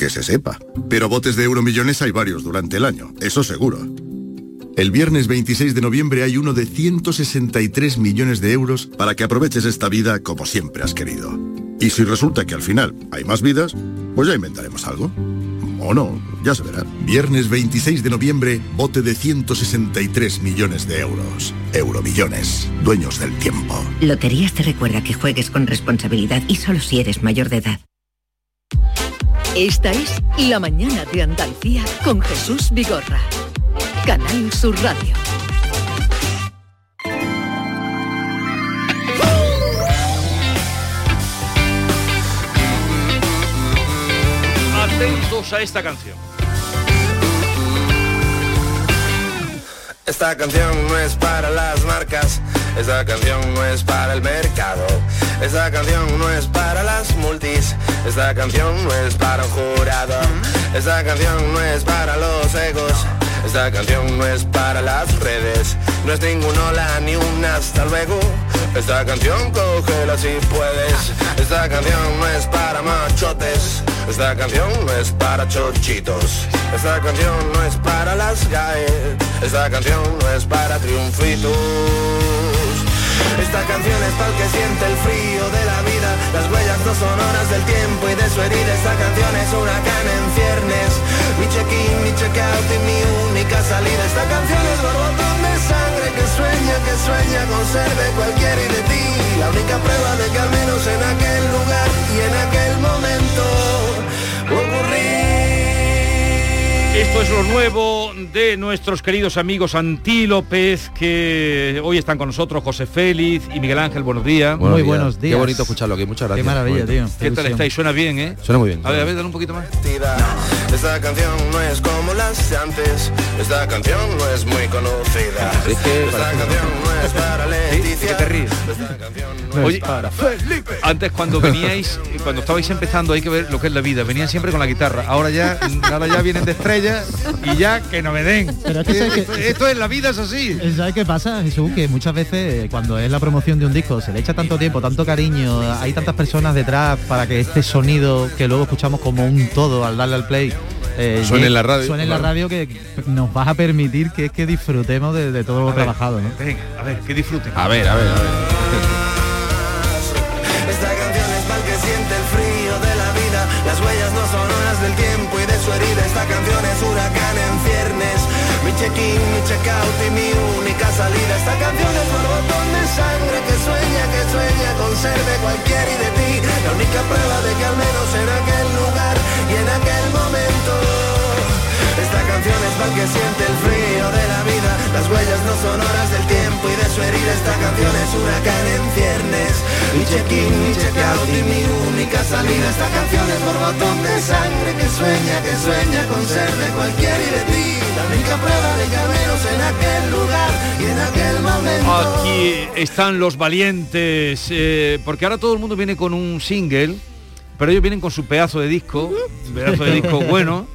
Que se sepa. Pero botes de euromillones hay varios durante el año, eso seguro. El viernes 26 de noviembre hay uno de 163 millones de euros para que aproveches esta vida como siempre has querido. Y si resulta que al final hay más vidas, pues ya inventaremos algo. O no, ya se verá. Viernes 26 de noviembre, bote de 163 millones de euros. Euromillones, dueños del tiempo. Loterías te recuerda que juegues con responsabilidad y solo si eres mayor de edad. Esta es La Mañana de Andalucía con Jesús Vigorra. Canal Sur Radio. Atentos a esta canción. Esta canción no es para las marcas, esta canción no es para el mercado, esta canción no es para las multis, esta canción no es para un jurado, esta canción no es para los egos. Esta canción no es para las redes, no es ningún hola ni un hasta luego. Esta canción cógela si puedes. Esta canción no es para machotes, esta canción no es para chochitos. Esta canción no es para las GAE, esta canción no es para triunfitos. Esta canción es para el que siente el frío de la vida. Las huellas no sonoras del tiempo y de su herida. Esta canción es cana en ciernes. Mi check-in, mi check-out y mi única salida. Esta canción es borbotón de sangre que sueña, que sueña con ser de cualquiera y de ti La única prueba de que al menos en aquel lugar y en aquel momento Esto es lo nuevo de nuestros queridos amigos Antí López, que hoy están con nosotros, José Félix y Miguel Ángel, buenos días. Buenos días. Qué bonito escucharlo aquí, muchas gracias. Qué maravilla, tío. ¿Qué tal estáis? Suena bien, ¿eh? Suena muy bien. A ver, a ver, dale un poquito más. Esta canción no es como las antes Esta canción no es muy conocida Es que Esta canción no es para Leticia te ríes? Esta canción Oye, antes cuando [laughs] veníais, cuando estabais empezando, hay que ver lo que es la vida. Venían siempre con la guitarra. Ahora ya, ahora ya vienen de estrella y ya que no me den. Pero es que sabes que- esto, esto es la vida, es así. ¿Sabes qué pasa, Jesús? Que muchas veces eh, cuando es la promoción de un disco se le echa tanto tiempo, tanto cariño, hay tantas personas detrás para que este sonido que luego escuchamos como un todo al darle al play eh, Suene llegue- en la radio, suene en la radio que nos vas a permitir que es que disfrutemos de, de todo lo A ver, trabajado. ¿no? Venga, a ver, que disfruten. A ver, a ver, a ver. [laughs] Esta canción es que siente Esta canción es huracán en ciernes. Mi check-in, mi check-out y mi única salida. Esta canción es borbotón de sangre que sueña, que sueña con ser de cualquiera y de ti. La única prueba de que al menos en aquel lugar y en aquel momento. Esta canción es para que siente el frío ciernes Mi check-in, mi check-out y mi única salida Esta canción es borbotón de sangre que sueña, que sueña con ser de cualquiera y de ti La única prueba de que al menos en aquel lugar y en aquel momento Aquí están los valientes, eh, porque ahora todo el mundo viene con un single, pero ellos vienen con su pedazo de disco, pedazo de disco [laughs] bueno.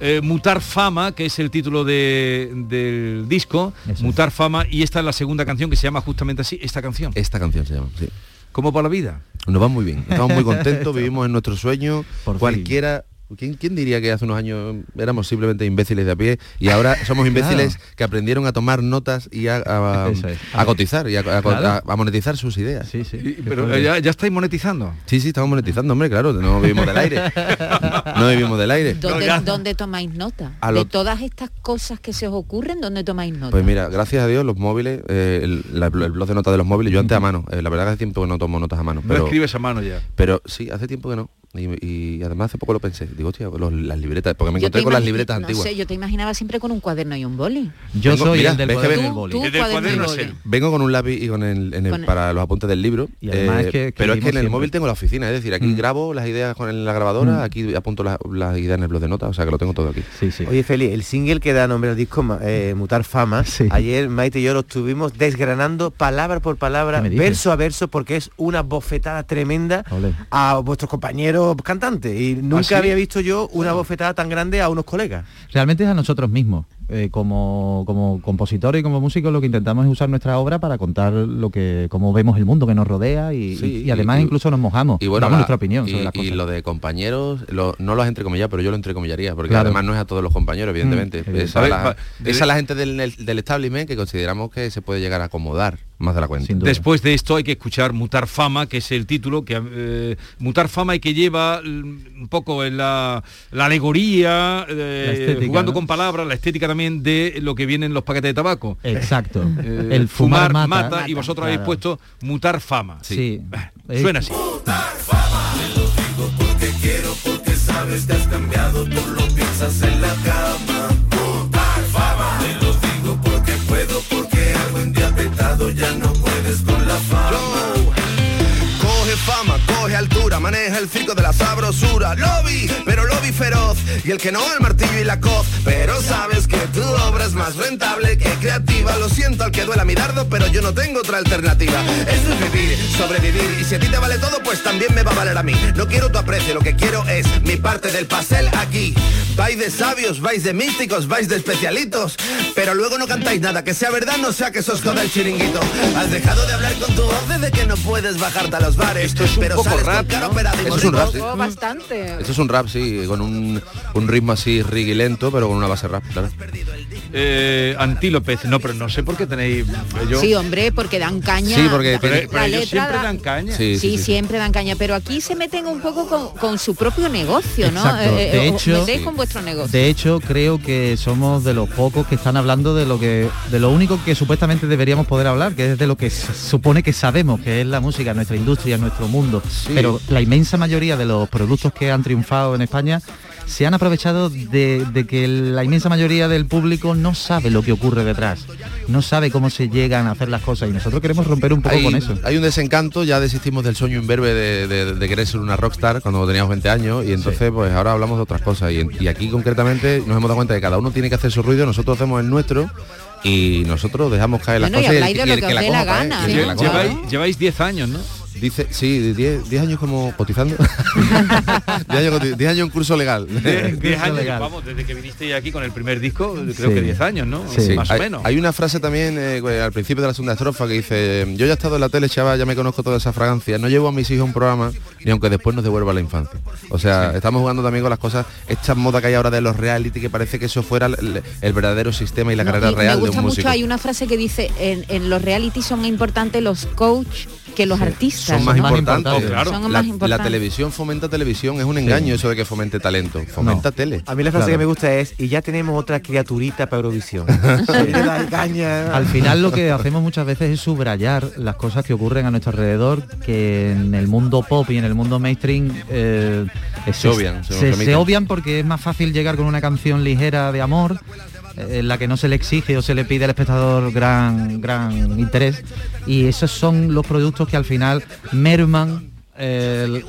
eh, Mutar Fama, que es el título de- del disco, Mutar Fama, y esta es la segunda canción que se llama justamente así, esta canción. Esta canción se llama, sí. ¿Cómo para la vida? Nos va muy bien, estamos muy [laughs] contentos, vivimos en nuestro sueño, cualquiera ¿Quién, quién diría que hace unos años éramos simplemente imbéciles de a pie y ahora somos [laughs] imbéciles que aprendieron a tomar notas y a, a- Eso es. a cotizar y a, a- Claro. a- a monetizar sus ideas? Sí, sí. Pero ya, ya estáis monetizando. Sí, sí, estamos monetizando, hombre, claro, no vivimos del aire. No vivimos del aire. ¿Dónde, dónde tomáis nota? A lo- De todas estas cosas que se os ocurren, ¿dónde tomáis nota? Pues mira, gracias a Dios los móviles, eh, el, la- el blog de notas de los móviles, yo antes a mano, eh, la verdad que hace tiempo que no tomo notas a mano. No Pero, escribes a mano ya. pero sí, hace tiempo que no. Y, y además hace poco lo pensé. Digo, hostia, los- las libretas, porque me encontré con las libretas no antiguas. sé, yo te imaginaba siempre con un cuaderno y un boli. Yo Vengo- soy mira, el del ves que cuaderno y ven- el boli. Tú, El del cuaderno y cuaderno es boli. él. Vengo con un lápiz y con el, en el- Con el- para los apuntes del libro. Y además eh, es que pero es que en el móvil tengo la oficina, es decir, aquí Mm. grabo las ideas con la grabadora, Mm. aquí apunto la- las ideas en el blog de notas, o sea que lo tengo todo aquí. Sí, sí. Oye, Feli, el single que da nombre al disco eh, Mutar Fama, Sí. ayer Maite y yo lo estuvimos desgranando palabra por palabra, verso a verso, porque es una bofetada tremenda a vuestros compañeros cantantes. Y nunca sí? había visto yo una bofetada tan grande a unos colegas. Realmente es a nosotros mismos. Eh, como, como compositores y como músicos lo que intentamos es usar nuestra obra para contar lo que cómo vemos el mundo que nos rodea y, Sí, y- y además y- incluso nos mojamos, Y bueno, damos la- nuestra opinión y, sobre las y cosas. lo de compañeros, lo- no lo has entrecomillado, pero yo lo entrecomillaría, porque Claro. además no es a todos los compañeros, evidentemente. Mm, es, a evidente. la, Va- es a la gente del, del establishment que consideramos que se puede llegar a acomodar más de la cuenta. Después de esto hay que escuchar Mutar Fama, que es el título, que eh, Mutar Fama y que lleva mm, un poco en la, la alegoría, eh, La estética, jugando ¿no? con palabras, la estética también de lo que viene en los paquetes de tabaco. Exacto. Eh, el fumar, mata, mata, y vosotros habéis Claro. puesto Mutar Fama. Sí. Eh, Suena así. Porque quiero, porque sabes que has cambiado, tú lo piensas en la cama. Maneja el circo de la sabrosura. Lobby, pero lobby feroz. Y el que no, el martillo y la coz. Pero sabes que tu obra es más rentable que creativa. Lo siento al que duela mi dardo, pero yo no tengo otra alternativa. Esto es vivir, sobrevivir. Y si a ti te vale todo, pues también me va a valer a mí. No quiero tu aprecio, lo que quiero es mi parte del pastel aquí. Vais de sabios, vais de místicos, vais de especialitos. Pero luego no cantáis nada, que sea verdad, no sea que sos joda el chiringuito. Has dejado de hablar con tu voz desde que no puedes bajarte a los bares. Esto es un pero poco sales rap, con Eso es un rap, sí. Oh, bastante. Esto es un rap, sí, con un, un ritmo así lento, pero con una base rap, claro. Eh, Antílopez, no, pero no sé por qué tenéis eh, yo. Sí, hombre, porque dan caña. Sí, porque pero, tiene- pero la ellos letra siempre da- dan caña. Sí, Sí, sí, sí. siempre dan caña, pero aquí se meten un poco con, con su propio negocio, ¿no? Exacto. Eh, De eh, hecho- metéis con vuestro negocio. De hecho, creo que somos de los pocos que están hablando de lo que, de lo único que supuestamente deberíamos poder hablar, que es de lo que se supone que sabemos, que es la música, nuestra industria, nuestro mundo. Pero la inmensa mayoría de los productos que han triunfado en España se han aprovechado de, de que la inmensa mayoría del público no sabe lo que ocurre detrás, no sabe cómo se llegan a hacer las cosas y nosotros queremos romper un poco hay, con eso. hay un desencanto, ya desistimos del sueño imberbe de, de- de querer ser una rockstar cuando teníamos 20 años y entonces pues ahora hablamos de otras cosas y, y aquí concretamente nos hemos dado cuenta que cada uno tiene que hacer su ruido, nosotros hacemos el nuestro y nosotros dejamos caer las Bueno, y cosas de lo el que que os dé coja la para él, gana, y el que ¿no? la. Lleváis, lleváis 10 años, ¿no? Dice, sí, 10 10 años como cotizando. [laughs] 10 años, coti- 10 años en curso legal. 10 Curso años, legal. vamos, desde que viniste aquí con el primer disco, creo Sí. que 10 años, ¿no? Sí. Más hay, o menos. hay una frase también eh, al principio de la segunda estrofa que dice, yo ya he estado en la tele, chaval, ya me conozco toda esa fragancia, no llevo a mis hijos a un programa ni aunque después nos devuelva la infancia. O sea, estamos jugando también con las cosas, esta moda que hay ahora de los reality, que parece que eso fuera el, el verdadero sistema y la No, carrera y real me de un mucho, músico. hay una frase que dice, en, en los reality son importantes los coach que los artistas. Son más más importantes. importantes. Claro. Son La, más la importantes. televisión fomenta televisión, es un engaño eso de que fomente talento, fomenta tele. A mí la frase Claro. que me gusta es, y ya tenemos otra criaturita para Eurovisión. [laughs] Al final lo que hacemos muchas veces es subrayar las cosas que ocurren a nuestro alrededor, que en el mundo pop y en el mundo mainstream eh, Se obvian, se obvian porque es más fácil llegar con una canción ligera de amor en la que no se le exige o se le pide al espectador gran gran interés y esos son los productos que al final merman eh, el-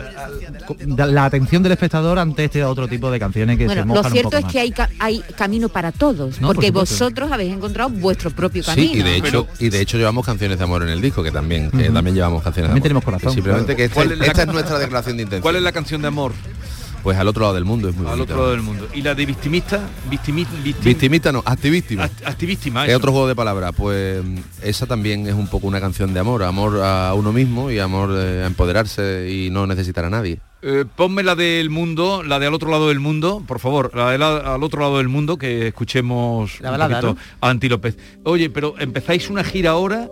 la atención del espectador ante este otro tipo de canciones que se mojan lo un cierto poco es más. que hay, ca- hay camino para todos, No, porque vosotros habéis encontrado vuestro propio camino. Sí, y de hecho, y de hecho llevamos canciones de amor en el disco, que también, que también llevamos canciones También de amor. tenemos corazón, Simplemente claro. que esta, ¿Cuál es la esta es nuestra declaración de intención. ¿Cuál es la canción de amor? Pues al otro lado del mundo es muy Al bonita. otro lado del mundo. ¿Y la de victimista? Victimi, victim- Victimista no, activístima. act- activístima. Es otro juego de palabras, pues esa también es un poco una canción de amor, amor a uno mismo y amor eh, a empoderarse y no necesitar a nadie. Eh, ponme la del mundo, la de al otro lado del mundo, por favor, la del al otro lado del mundo, que escuchemos La balada, un poquito a Anti López. Oye, pero empezáis una gira ahora.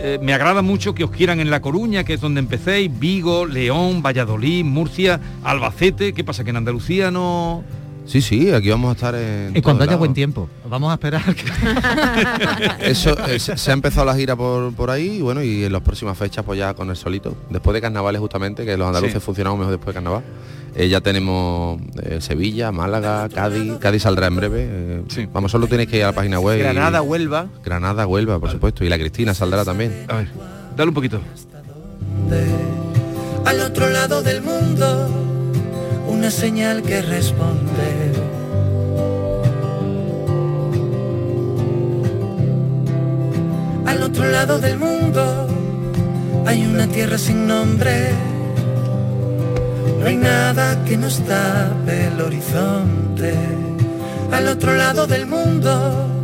Eh, me agrada mucho que os quieran en La Coruña, que es donde empecéis, Vigo, León, Valladolid, Murcia, Albacete. ¿Qué pasa? ¿Que en Andalucía no...? Sí, sí, aquí vamos a estar en. Y cuando haya buen tiempo. Vamos a esperar que... [laughs] Eso, eh, se ha empezado la gira por, por ahí y bueno, y en las próximas fechas pues ya con el solito. Después de carnavales justamente, que los andaluces Sí. funcionamos mejor después de carnaval. eh, ya tenemos eh, Sevilla, Málaga, Cádiz. Cádiz saldrá en breve. eh, Vamos, solo tenéis que ir a la página web. y- Granada, Huelva. Granada, Huelva, por supuesto. Y la Cristina saldrá también. A ver, dale un poquito. Al otro lado del mundo, una señal que responde. Al otro lado del mundo, hay una tierra sin nombre. No hay nada que nos tape el horizonte. Al otro lado del mundo,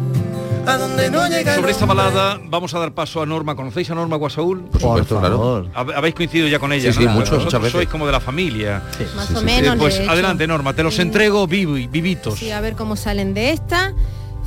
a donde no llega el Sobre esta balada vamos a dar paso a Norma. ¿Conocéis a Norma Guasaúl? Por supuesto, claro. Hab- Habéis coincidido ya con ella. Sí, sí, ¿no? mucho, Vosotros muchas veces. sois como de la familia. Más o menos, Eh, pues adelante, Norma, te los entrego vivi- vivitos. Sí, a ver cómo salen de esta.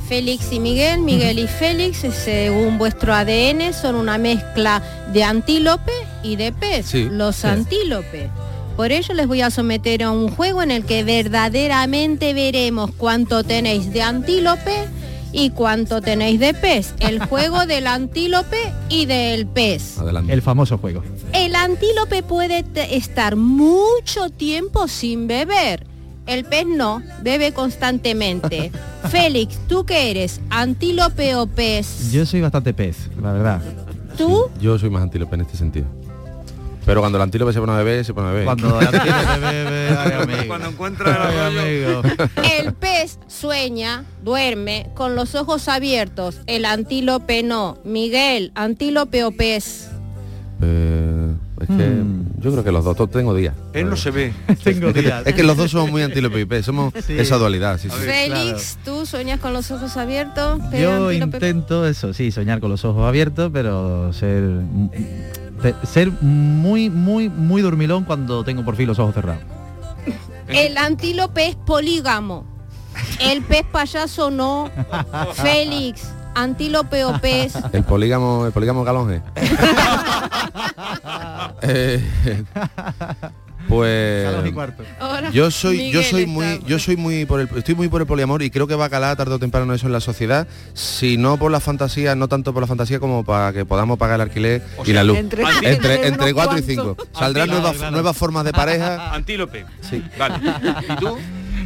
Félix y Miguel, Miguel y Félix, eh, según vuestro ADN, son una mezcla de antílope y de pez, Sí, los antílopes. Por ello les voy a someter a un juego en el que verdaderamente veremos cuánto tenéis de antílope y cuánto tenéis de pez. El [laughs] juego del antílope y del pez. Adelante. El famoso juego. El antílope puede estar mucho tiempo sin beber. El pez no, bebe constantemente. [laughs] Félix, ¿tú qué eres? ¿Antílope o pez? Yo soy bastante pez, la verdad. ¿Tú? Yo soy más antílope en este sentido. Pero cuando el antílope se pone a beber, se pone a beber. Cuando el antílope bebe, [laughs] ay, amigo. Cuando encuentra el arroyo. El pez sueña, duerme, con los ojos abiertos. El antílope no. Miguel, ¿antílope o pez? Eh, es que Hmm. yo creo que los dos, tengo días. Él no se ve. [laughs] Tengo días. Es que los dos somos muy antílope y pez, somos Sí. esa dualidad. Sí, sí. Félix, ¿tú sueñas con los ojos abiertos? Yo antílope, intento eso, sí, soñar con los ojos abiertos, pero ser te- ser muy, muy, muy dormilón cuando tengo por fin los ojos cerrados. [laughs] El antílope es polígamo. El pez payaso no. [laughs] Félix, antílope o pez. El polígamo, el polígamo galonje. [laughs] Eh, pues y cuarto. Yo soy yo soy está, muy yo soy muy por el estoy muy por el poliamor y creo que va a calar tarde o temprano eso en la sociedad si no por la fantasía no tanto por la fantasía como para que podamos pagar el alquiler O y sea, la luz entre- entre entre entre, unos cuatro y cuantos. cinco saldrán Claro, nuevas claro. nuevas formas de pareja [laughs] Antílope. Sí. Vale. ¿Y tú?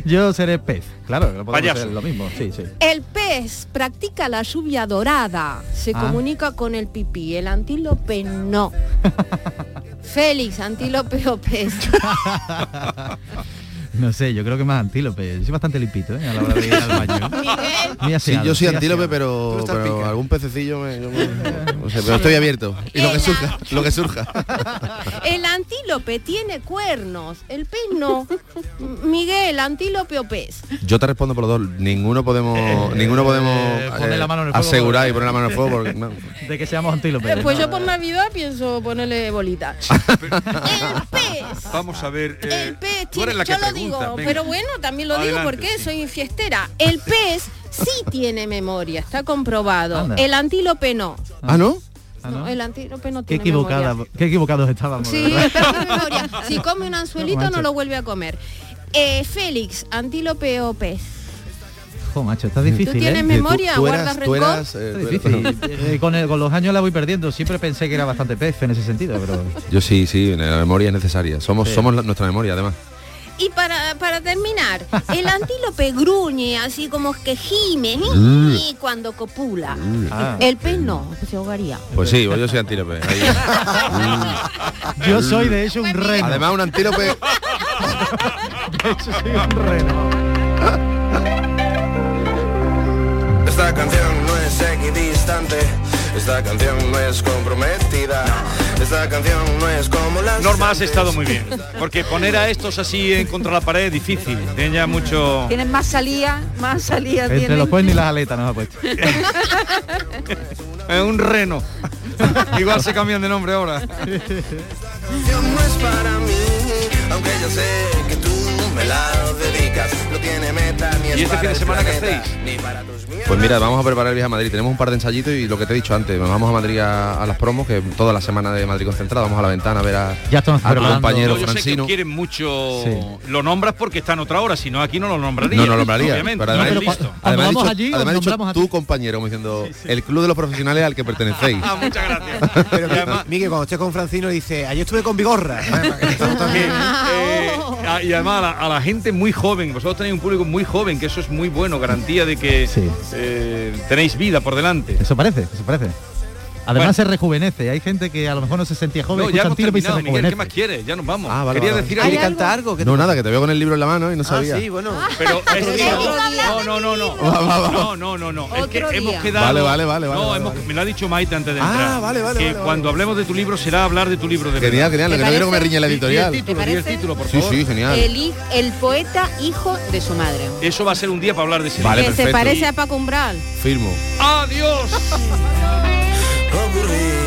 Yo seré pez, claro, no podemos ser lo mismo, sí, sí. El pez practica la lluvia dorada. Se Ah. comunica con el pipí. El antílope no. [laughs] Félix, antílope o pez. [laughs] No sé, yo creo que más antílope. Soy bastante limpito, ¿eh? A la hora de ir al baño. [laughs] Muy Sí, aseado, yo soy muy antílope, pero, pero algún pececillo me, yo me- [laughs] no sé, pero estoy abierto. Y lo que surja, lo que surja. [laughs] El antílope tiene cuernos. El pez no. Miguel, antílope o pez. Yo te respondo por los dos. Ninguno podemos, ninguno podemos poner eh, la mano en el fuego asegurar y poner la mano en el fuego. porque no. De que seamos antílopes. Eh, pues yo por Navidad pienso ponerle bolita. El pez. Vamos a ver. eh, El pez tú eres tiene, la que yo lo pregunta, digo, venga. pero bueno, también lo digo porque sí. soy fiestera. El pez sí tiene memoria, está comprobado. Anda. El antílope no. ¿Ah, no? No, el antílope no Qué tiene equivocada, memoria. qué equivocados estábamos. Sí, memoria. Si come un anzuelito No, lo vuelve a comer. Eh, Félix, antílope o pez. Jo, macho, está difícil. tienes ¿eh? memoria? tú ¿Guardas eras- tú rencor? eras, eh, Está difícil. [laughs] Eh, con, el- con los años la voy perdiendo. Siempre pensé que era bastante pez en ese sentido, pero Yo sí, sí, la memoria es necesaria. Somos, Sí. somos la- nuestra memoria, además. Y para, para terminar, [laughs] el antílope gruñe, así como que gime, Mm. y cuando copula. Ah. El pez no, se ahogaría. Pues sí, pues yo soy antílope. ahí. [laughs] yo soy de hecho un reno. Además, un antílope. [laughs] De hecho, soy un reno. Esta canción no es equidistante, esta canción no es comprometida, esta canción no. Norma, has estado muy bien. Porque poner a estos así en contra la pared es difícil. Tienen ya mucho... Tienen más salida, más salida Entre tienen. los cuernos y las aletas nos ha puesto. [laughs] Es un reno. Igual se cambian de nombre ahora. canción no es para mí, aunque yo sé que tú me la dedicas. No tiene meta ni es ¿Y este para fin de semana qué planeta, hacéis? Pues mira, vamos a preparar el viaje a Madrid. Tenemos un par de ensayitos y lo que te he dicho antes, nos vamos a Madrid a, a las promos, que toda la semana de Madrid concentrada, vamos a la ventana a ver a, Ya estamos a tu preparando. compañero No, yo sé que Francino. os quieren mucho. Sí. Lo nombras porque está en otra hora, si no aquí no lo nombraría. No, no lo nombraría. Obviamente, pero además, no, además listo. ha vamos dicho, allí, además dicho tu compañero, como diciendo, el club de los profesionales al que pertenecéis. Ah, muchas gracias. [laughs] Pero que- además- Miguel, cuando estés con Francino dice, ayer estuve con Vigorra. [laughs] ¿eh? [laughs] Eh, y además a la, a la gente muy joven, vosotros tenéis un público muy joven, que eso es muy bueno, garantía de que eh, tenéis vida por delante. Eso parece, eso parece. Además se rejuvenece. Hay gente que a lo mejor no se sentía joven, No, ya hemos Antílope y se terminado, Miguel, ¿qué más quieres? Ya nos vamos. Ah, vale, Quería vale. decir ¿Quiere algo. cantar algo? ¿Qué No, nada, que te veo con el libro en la mano y no Ah, sabía. sí, bueno. [laughs] Pero es no, no, no, no. Va, va, va. No, no, no, no. Es que hemos quedado. Vale, vale, vale, vale, No, vale, hemos- vale. me lo ha dicho Maite antes de Ah, entrar. vale, vale, Que vale, cuando hablemos de tu libro será hablar de tu libro de Genial, verdad. genial, lo que no quiero que me riñe la Di- di editorial. el título, ¿Te di el título, por Sí, favor. sí, genial. El, poeta hijo de su madre. Eso va a ser un día para hablar de ese Vale, que libro. se parece a Paco Umbral. Firmo. ¡Adiós! [laughs] a correr